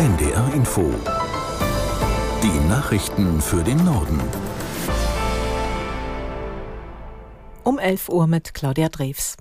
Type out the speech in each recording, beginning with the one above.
NDR Info. Die Nachrichten für den Norden. Um 11 Uhr mit Claudia Drews.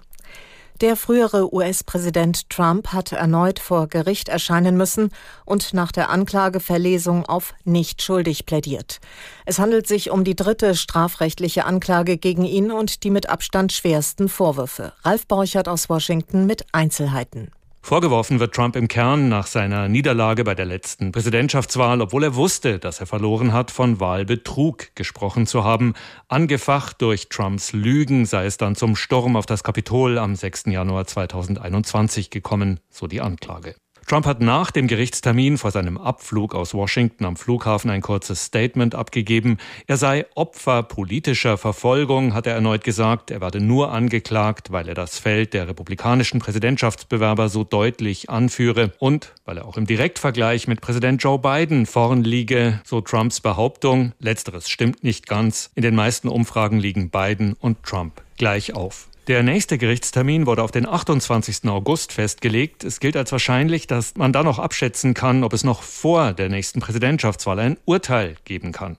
Der frühere US-Präsident Trump hat erneut vor Gericht erscheinen müssen und nach der Anklageverlesung auf nicht schuldig plädiert. Es handelt sich um die dritte strafrechtliche Anklage gegen ihn und die mit Abstand schwersten Vorwürfe. Ralf Borchert aus Washington mit Einzelheiten. Vorgeworfen wird Trump im Kern nach seiner Niederlage bei der letzten Präsidentschaftswahl, obwohl er wusste, dass er verloren hat, von Wahlbetrug gesprochen zu haben. Angefacht durch Trumps Lügen sei es dann zum Sturm auf das Kapitol am 6. Januar 2021 gekommen, so die Anklage. Trump hat nach dem Gerichtstermin vor seinem Abflug aus Washington am Flughafen ein kurzes Statement abgegeben. Er sei Opfer politischer Verfolgung, hat er erneut gesagt. Er werde nur angeklagt, weil er das Feld der republikanischen Präsidentschaftsbewerber so deutlich anführe und weil er auch im Direktvergleich mit Präsident Joe Biden vorn liege, so Trumps Behauptung. Letzteres stimmt nicht ganz. In den meisten Umfragen liegen Biden und Trump gleich auf. Der nächste Gerichtstermin wurde auf den 28. August festgelegt. Es gilt als wahrscheinlich, dass man da noch abschätzen kann, ob es noch vor der nächsten Präsidentschaftswahl ein Urteil geben kann.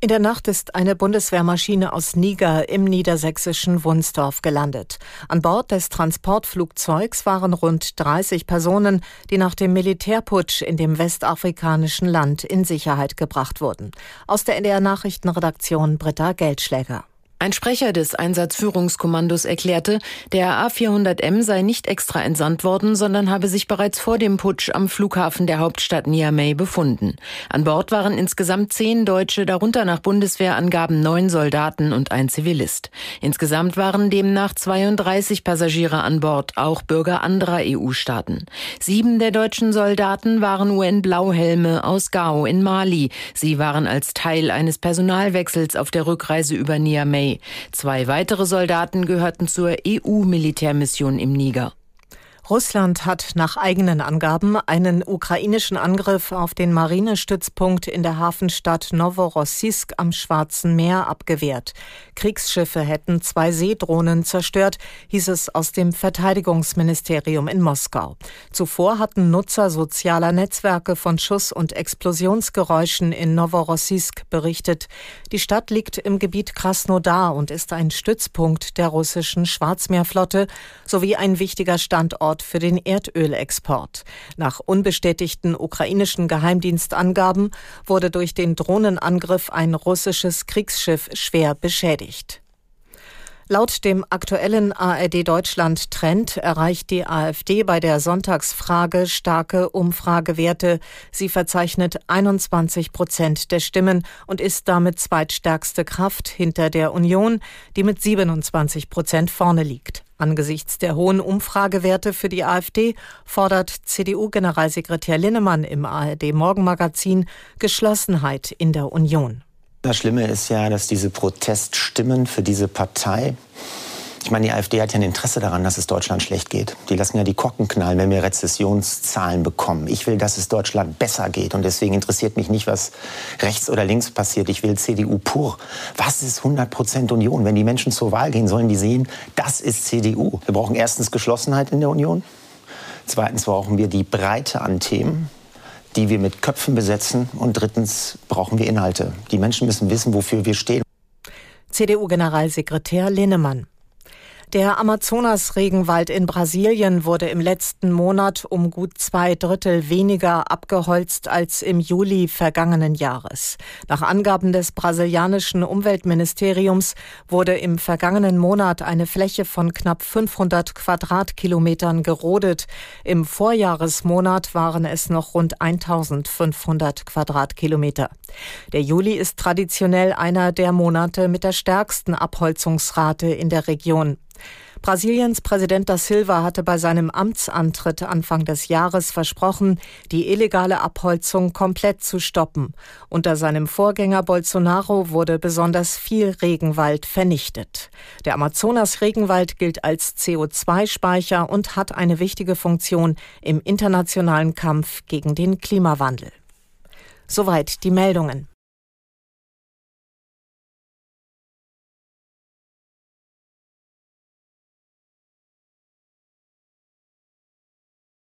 In der Nacht ist eine Bundeswehrmaschine aus Niger im niedersächsischen Wunsdorf gelandet. An Bord des Transportflugzeugs waren rund 30 Personen, die nach dem Militärputsch in dem westafrikanischen Land in Sicherheit gebracht wurden. Aus der NDR Nachrichtenredaktion Britta Geldschläger. Ein Sprecher des Einsatzführungskommandos erklärte, der A400M sei nicht extra entsandt worden, sondern habe sich bereits vor dem Putsch am Flughafen der Hauptstadt Niamey befunden. An Bord waren insgesamt zehn Deutsche, darunter nach Bundeswehrangaben neun Soldaten und ein Zivilist. Insgesamt waren demnach 32 Passagiere an Bord, auch Bürger anderer EU-Staaten. Sieben der deutschen Soldaten waren UN-Blauhelme aus Gao in Mali. Sie waren als Teil eines Personalwechsels auf der Rückreise über Niamey Zwei weitere Soldaten gehörten zur EU-Militärmission im Niger. Russland hat nach eigenen Angaben einen ukrainischen Angriff auf den Marinestützpunkt in der Hafenstadt Novorossiysk am Schwarzen Meer abgewehrt. Kriegsschiffe hätten zwei Seedrohnen zerstört, hieß es aus dem Verteidigungsministerium in Moskau. Zuvor hatten Nutzer sozialer Netzwerke von Schuss- und Explosionsgeräuschen in Novorossiysk berichtet. Die Stadt liegt im Gebiet Krasnodar und ist ein Stützpunkt der russischen Schwarzmeerflotte sowie ein wichtiger Standort Standort für den Erdölexport. Nach unbestätigten ukrainischen Geheimdienstangaben wurde durch den Drohnenangriff ein russisches Kriegsschiff schwer beschädigt. Laut dem aktuellen ARD Deutschland Trend erreicht die AfD bei der Sonntagsfrage starke Umfragewerte. Sie verzeichnet 21 Prozent der Stimmen und ist damit zweitstärkste Kraft hinter der Union, die mit 27 Prozent vorne liegt. Angesichts der hohen Umfragewerte für die AfD fordert CDU-Generalsekretär Linnemann im ARD Morgenmagazin Geschlossenheit in der Union. Das Schlimme ist ja, dass diese Proteststimmen für diese Partei ich meine, die AfD hat ja ein Interesse daran, dass es Deutschland schlecht geht. Die lassen ja die Korken knallen, wenn wir Rezessionszahlen bekommen. Ich will, dass es Deutschland besser geht. Und deswegen interessiert mich nicht, was rechts oder links passiert. Ich will CDU pur. Was ist 100 Prozent Union? Wenn die Menschen zur Wahl gehen, sollen die sehen, das ist CDU. Wir brauchen erstens Geschlossenheit in der Union. Zweitens brauchen wir die Breite an Themen die wir mit Köpfen besetzen. Und drittens brauchen wir Inhalte. Die Menschen müssen wissen, wofür wir stehen. CDU-Generalsekretär Linnemann. Der Amazonas-Regenwald in Brasilien wurde im letzten Monat um gut zwei Drittel weniger abgeholzt als im Juli vergangenen Jahres. Nach Angaben des brasilianischen Umweltministeriums wurde im vergangenen Monat eine Fläche von knapp 500 Quadratkilometern gerodet. Im Vorjahresmonat waren es noch rund 1500 Quadratkilometer. Der Juli ist traditionell einer der Monate mit der stärksten Abholzungsrate in der Region. Brasiliens Präsident da Silva hatte bei seinem Amtsantritt Anfang des Jahres versprochen, die illegale Abholzung komplett zu stoppen. Unter seinem Vorgänger Bolsonaro wurde besonders viel Regenwald vernichtet. Der Amazonas-Regenwald gilt als CO2-Speicher und hat eine wichtige Funktion im internationalen Kampf gegen den Klimawandel. Soweit die Meldungen.